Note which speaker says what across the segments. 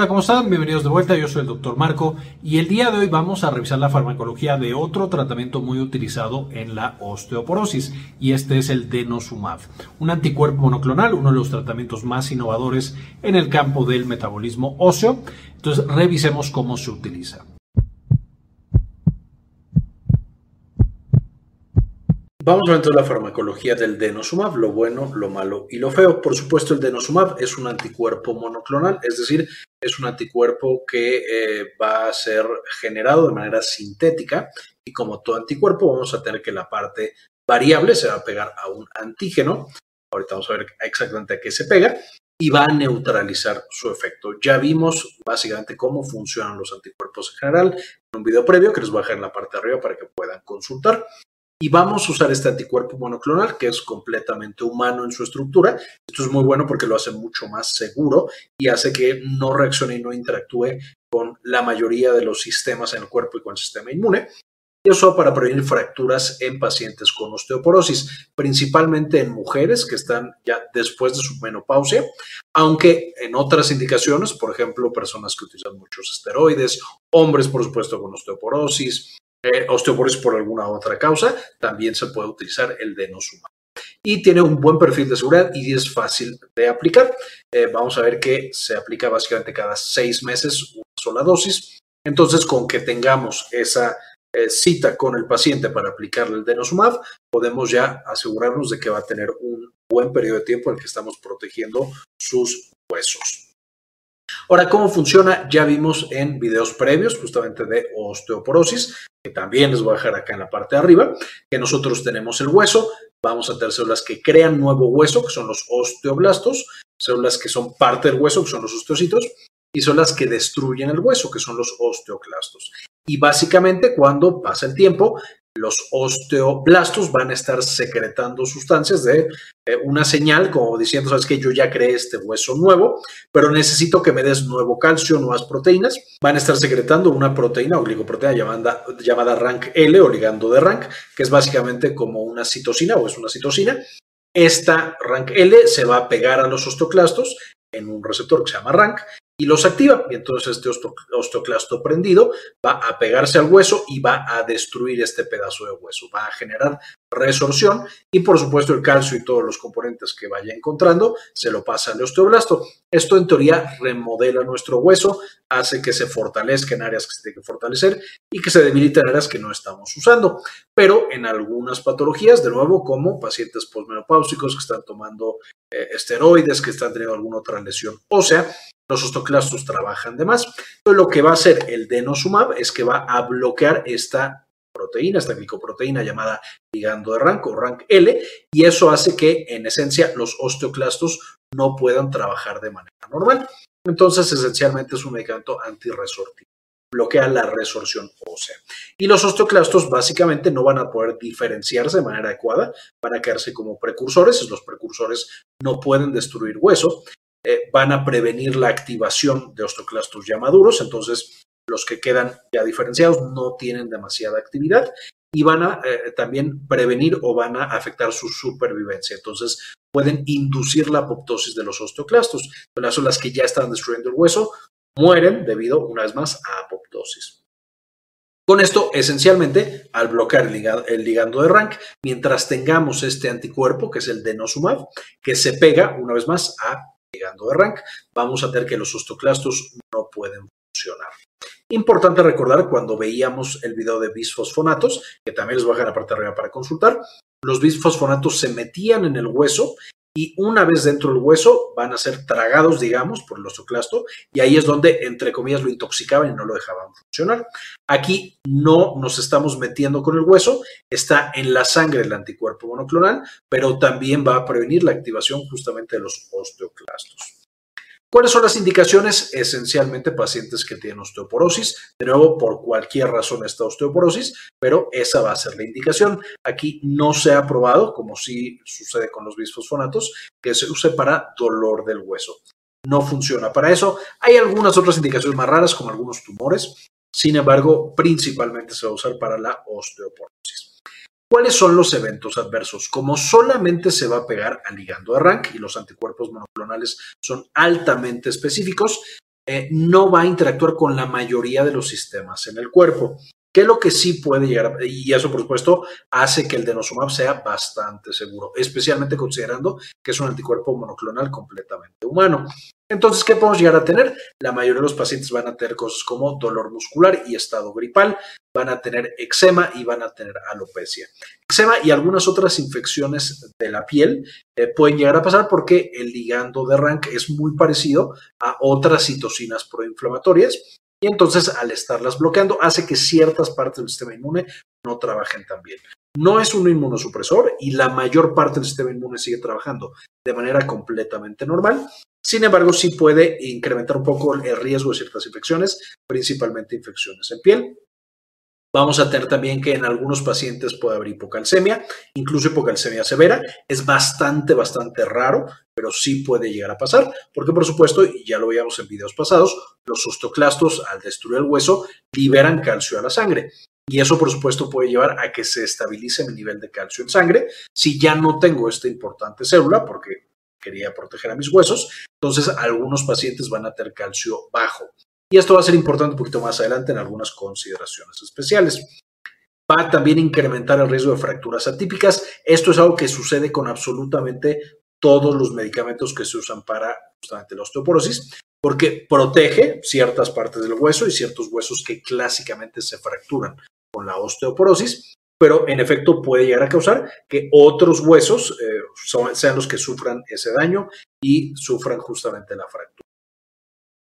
Speaker 1: Hola, ¿cómo están? Bienvenidos de vuelta. Yo soy el doctor Marco y el día de hoy vamos a revisar la farmacología de otro tratamiento muy utilizado en la osteoporosis y este es el denosumab, un anticuerpo monoclonal, uno de los tratamientos más innovadores en el campo del metabolismo óseo. Entonces, revisemos cómo se utiliza. Vamos a ver la farmacología del denosumab, lo bueno, lo malo y lo feo. Por supuesto, el denosumab es un anticuerpo monoclonal, es decir, es un anticuerpo que eh, va a ser generado de manera sintética y como todo anticuerpo vamos a tener que la parte variable se va a pegar a un antígeno. Ahorita vamos a ver exactamente a qué se pega y va a neutralizar su efecto. Ya vimos básicamente cómo funcionan los anticuerpos en general en un video previo que les voy a dejar en la parte de arriba para que puedan consultar. Y vamos a usar este anticuerpo monoclonal que es completamente humano en su estructura. Esto es muy bueno porque lo hace mucho más seguro y hace que no reaccione y no interactúe con la mayoría de los sistemas en el cuerpo y con el sistema inmune. Y eso para prevenir fracturas en pacientes con osteoporosis, principalmente en mujeres que están ya después de su menopausia, aunque en otras indicaciones, por ejemplo, personas que utilizan muchos esteroides, hombres, por supuesto, con osteoporosis, eh, osteoporosis por alguna otra causa, también se puede utilizar el denosumab. Y tiene un buen perfil de seguridad y es fácil de aplicar. Eh, vamos a ver que se aplica básicamente cada seis meses una sola dosis. Entonces, con que tengamos esa eh, cita con el paciente para aplicarle el denosumab, podemos ya asegurarnos de que va a tener un buen periodo de tiempo en el que estamos protegiendo sus huesos. Ahora, ¿cómo funciona? Ya vimos en videos previos justamente de osteoporosis, que también les voy a dejar acá en la parte de arriba, que nosotros tenemos el hueso, vamos a tener células que crean nuevo hueso, que son los osteoblastos, células que son parte del hueso, que son los osteocitos, y son las que destruyen el hueso, que son los osteoclastos. Y básicamente cuando pasa el tiempo, los osteoblastos van a estar secretando sustancias de eh, una señal como diciendo, sabes que yo ya creé este hueso nuevo, pero necesito que me des nuevo calcio, nuevas proteínas. Van a estar secretando una proteína o glicoproteína llamada, llamada RANK-L o ligando de RANK, que es básicamente como una citosina o es una citosina. Esta RANK-L se va a pegar a los osteoclastos en un receptor que se llama RANK y los activa. Y entonces este osteoclasto prendido va a pegarse al hueso y va a destruir este pedazo de hueso. Va a generar resorción y por supuesto el calcio y todos los componentes que vaya encontrando se lo pasa al osteoblasto. Esto en teoría remodela nuestro hueso, hace que se fortalezca en áreas que se tiene que fortalecer y que se debilite en áreas que no estamos usando. Pero en algunas patologías, de nuevo, como pacientes posmenopáusicos que están tomando eh, esteroides, que están teniendo alguna otra lesión ósea, los osteoclastos trabajan de más. Entonces, lo que va a hacer el denosumab es que va a bloquear esta proteína, esta glicoproteína llamada ligando de rank o rank L, y eso hace que en esencia los osteoclastos no puedan trabajar de manera normal. Entonces, esencialmente es un medicamento antirresortivo. Bloquea la resorción ósea. Y los osteoclastos básicamente no van a poder diferenciarse de manera adecuada, van a quedarse como precursores. Los precursores no pueden destruir hueso eh, van a prevenir la activación de osteoclastos ya maduros, entonces los que quedan ya diferenciados no tienen demasiada actividad y van a eh, también prevenir o van a afectar su supervivencia. Entonces pueden inducir la apoptosis de los osteoclastos. Las son las que ya están destruyendo el hueso, mueren debido, una vez más, a apoptosis. Con esto, esencialmente, al bloquear el ligando, de rank, mientras tengamos este anticuerpo, que es el denosumab, que se pega, una vez más, a llegando de rank, vamos a tener que los osteoclastos no pueden funcionar. Importante recordar cuando veíamos el video de bisfosfonatos, que también les voy a dejar la parte de arriba para consultar, los bisfosfonatos se metían en el hueso y una vez dentro del hueso van a ser tragados, digamos, por el osteoclasto y ahí es donde, entre comillas, lo intoxicaban y no lo dejaban funcionar. Aquí no nos estamos metiendo con el hueso, está en la sangre el anticuerpo monoclonal, pero también va a prevenir la activación justamente de los osteoclastos. ¿Cuáles son las indicaciones? Esencialmente pacientes que tienen osteoporosis, de nuevo por cualquier razón esta osteoporosis, pero esa va a ser la indicación. Aquí no se ha probado, como sí sucede con los bisfosfonatos, que se use para dolor del hueso. No funciona para eso. Hay algunas otras indicaciones más raras, como algunos tumores. Sin embargo, principalmente se va a usar para la osteoporosis. ¿Cuáles son los eventos adversos? Como solamente se va a pegar al ligando de rank y los anticuerpos monoclonales son altamente específicos, eh, no va a interactuar con la mayoría de los sistemas en el cuerpo. ¿Qué es lo que sí puede llegar y eso por supuesto hace que el denosumab sea bastante seguro, especialmente considerando que es un anticuerpo monoclonal completamente humano. Entonces, ¿qué podemos llegar a tener? La mayoría de los pacientes van a tener cosas como dolor muscular y estado gripal, van a tener eczema y van a tener alopecia. Eczema y algunas otras infecciones de la piel eh, pueden llegar a pasar porque el ligando de RANK es muy parecido a otras citocinas proinflamatorias y entonces al estarlas bloqueando hace que ciertas partes del sistema inmune no trabajen tan bien. No es un inmunosupresor y la mayor parte del sistema inmune sigue trabajando de manera completamente normal. Sin embargo, sí puede incrementar un poco el riesgo de ciertas infecciones, principalmente infecciones en piel. Vamos a tener también que en algunos pacientes puede haber hipocalcemia, incluso hipocalcemia severa. Es bastante, bastante raro, pero sí puede llegar a pasar, porque por supuesto, y ya lo veíamos en videos pasados, los osteoclastos al destruir el hueso liberan calcio a la sangre. Y eso, por supuesto, puede llevar a que se estabilice mi nivel de calcio en sangre. Si ya no tengo esta importante célula, porque quería proteger a mis huesos, entonces algunos pacientes van a tener calcio bajo. Y esto va a ser importante un poquito más adelante en algunas consideraciones especiales. Va a también incrementar el riesgo de fracturas atípicas. Esto es algo que sucede con absolutamente todos los medicamentos que se usan para justamente la osteoporosis, porque protege ciertas partes del hueso y ciertos huesos que clásicamente se fracturan con la osteoporosis, pero en efecto puede llegar a causar que otros huesos eh, sean los que sufran ese daño y sufran justamente la fractura.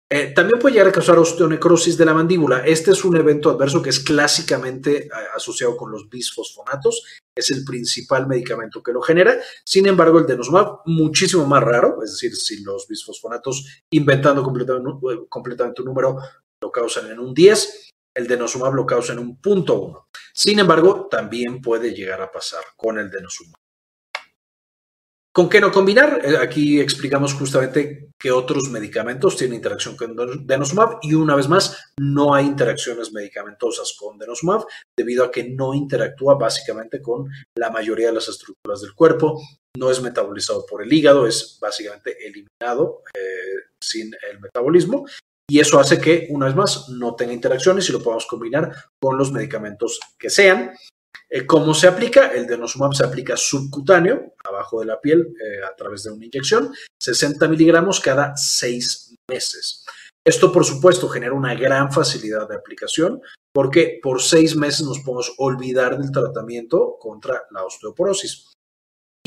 Speaker 1: Eh, también puede llegar a causar osteonecrosis de la mandíbula. Este es un evento adverso que es clásicamente eh, asociado con los bisfosfonatos. Es el principal medicamento que lo genera. Sin embargo, el denosumab, muchísimo más raro. Es decir, si los bisfosfonatos, inventando completamente, completamente un número, lo causan en un 10, el denosumab lo causa en un punto 1. Sin embargo, también puede llegar a pasar con el denosumab. ¿Con qué no combinar? Eh, aquí explicamos justamente que otros medicamentos tienen interacción con denosumab y una vez más no hay interacciones medicamentosas con denosumab debido a que no interactúa básicamente con la mayoría de las estructuras del cuerpo, no es metabolizado por el hígado, es básicamente eliminado eh, sin el metabolismo y eso hace que una vez más no tenga interacciones y lo podamos combinar con los medicamentos que sean. Eh, ¿Cómo se aplica? El denosumab se aplica subcutáneo, abajo de la piel, eh, a través de una inyección, 60 miligramos cada seis meses. Esto, por supuesto, genera una gran facilidad de aplicación porque por seis meses nos podemos olvidar del tratamiento contra la osteoporosis.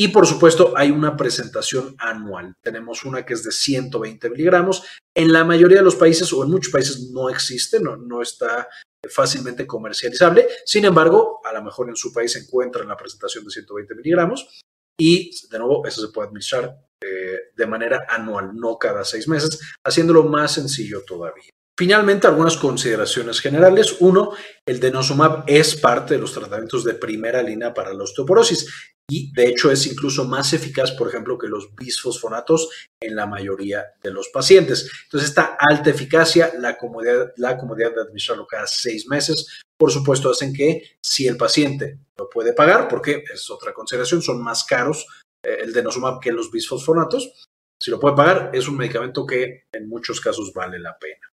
Speaker 1: Y por supuesto, hay una presentación anual. Tenemos una que es de 120 miligramos. En la mayoría de los países o en muchos países no existe, no, no está fácilmente comercializable. Sin embargo, a lo mejor en su país se encuentra en la presentación de 120 miligramos y de nuevo eso se puede administrar eh, de manera anual, no cada seis meses, haciéndolo más sencillo todavía. Finalmente, algunas consideraciones generales. Uno, el denosumab es parte de los tratamientos de primera línea para la osteoporosis y de hecho es incluso más eficaz, por ejemplo, que los bisfosfonatos en la mayoría de los pacientes. Entonces, esta alta eficacia, la comodidad, la comodidad de administrarlo cada seis meses, por supuesto, hacen que si el paciente lo puede pagar, porque es otra consideración, son más caros eh, el denosumab que los bisfosfonatos, si lo puede pagar, es un medicamento que en muchos casos vale la pena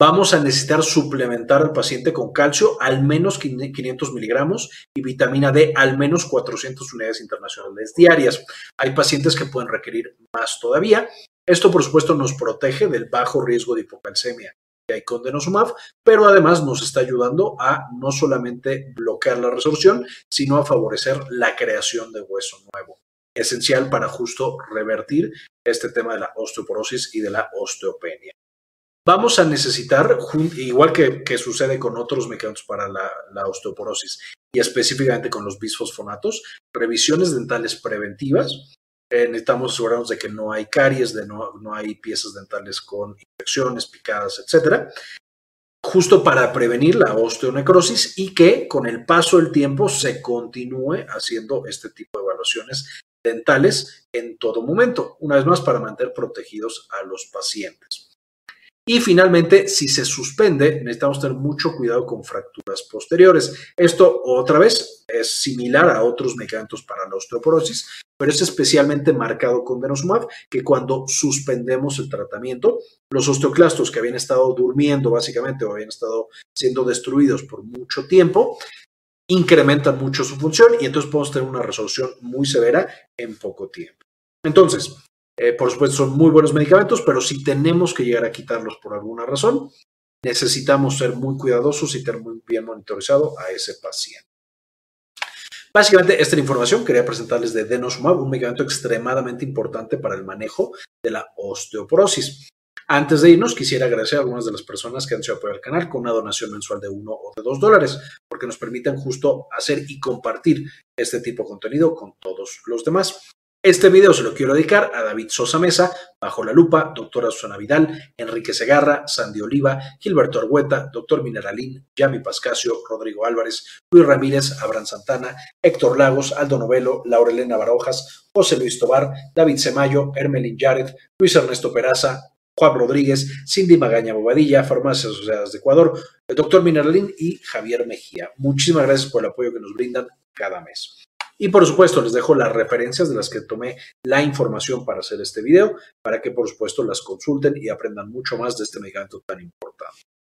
Speaker 1: vamos a necesitar suplementar al paciente con calcio al menos 500 miligramos y vitamina D al menos 400 unidades internacionales diarias. Hay pacientes que pueden requerir más todavía. Esto, por supuesto, nos protege del bajo riesgo de hipocalcemia que hay con denosumab, pero además nos está ayudando a no solamente bloquear la resorción, sino a favorecer la creación de hueso nuevo, esencial para justo revertir este tema de la osteoporosis y de la osteopenia. Vamos a necesitar, igual que, sucede con otros medicamentos para la, osteoporosis y específicamente con los bisfosfonatos, revisiones dentales preventivas. Eh, necesitamos asegurarnos de que no hay caries, de no, no hay piezas dentales con infecciones, picadas, etcétera, justo para prevenir la osteonecrosis y que con el paso del tiempo se continúe haciendo este tipo de evaluaciones dentales en todo momento, una vez más para mantener protegidos a los pacientes. Y finalmente, si se suspende, necesitamos tener mucho cuidado con fracturas posteriores. Esto, otra vez, es similar a otros medicamentos para la osteoporosis, pero es especialmente marcado con denosumab, que cuando suspendemos el tratamiento, los osteoclastos que habían estado durmiendo básicamente o habían estado siendo destruidos por mucho tiempo, incrementan mucho su función y entonces podemos tener una resolución muy severa en poco tiempo. Entonces, eh, por supuesto, son muy buenos medicamentos, pero si tenemos que llegar a quitarlos por alguna razón, necesitamos ser muy cuidadosos y tener muy bien monitorizado a ese paciente. Básicamente, esta información quería presentarles de denosumab, un medicamento extremadamente importante para el manejo de la osteoporosis. Antes de irnos, quisiera agradecer a algunas de las personas que han sido apoyar al canal con una donación mensual de uno o de dos dólares, porque nos permiten justo hacer y compartir este tipo de contenido con todos los demás. Este video se lo quiero dedicar a David Sosa Mesa, Bajo la Lupa, Doctora Susana Vidal, Enrique Segarra, Sandy Oliva, Gilberto Argueta, Doctor Mineralín, Yami Pascasio, Rodrigo Álvarez, Luis Ramírez, Abraham Santana, Héctor Lagos, Aldo Novelo, Laurelena Barojas, José Luis Tobar, David Semayo, Hermelín Yared, Luis Ernesto Peraza, Juan Rodríguez, Cindy Magaña Bobadilla, Farmacias Asociadas de Ecuador, el Doctor Mineralín y Javier Mejía. Muchísimas gracias por el apoyo que nos brindan cada mes. Y por supuesto les dejo las referencias de las que tomé la información para hacer este video, para que por supuesto las consulten y aprendan mucho más de este medicamento tan importante.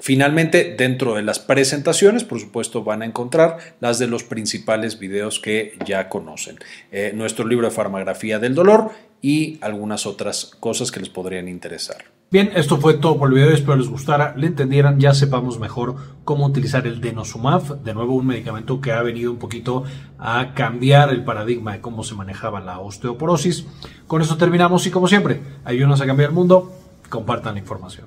Speaker 1: Finalmente, dentro de las presentaciones, por supuesto, van a encontrar las de los principales videos que ya conocen. Eh, nuestro libro de farmagrafía del dolor y algunas otras cosas que les podrían interesar. Bien, esto fue todo por el video, espero les gustara, le entendieran, ya sepamos mejor cómo utilizar el denosumab, de nuevo un medicamento que ha venido un poquito a cambiar el paradigma de cómo se manejaba la osteoporosis. Con eso terminamos y como siempre, ayúdenos a cambiar el mundo, compartan la información.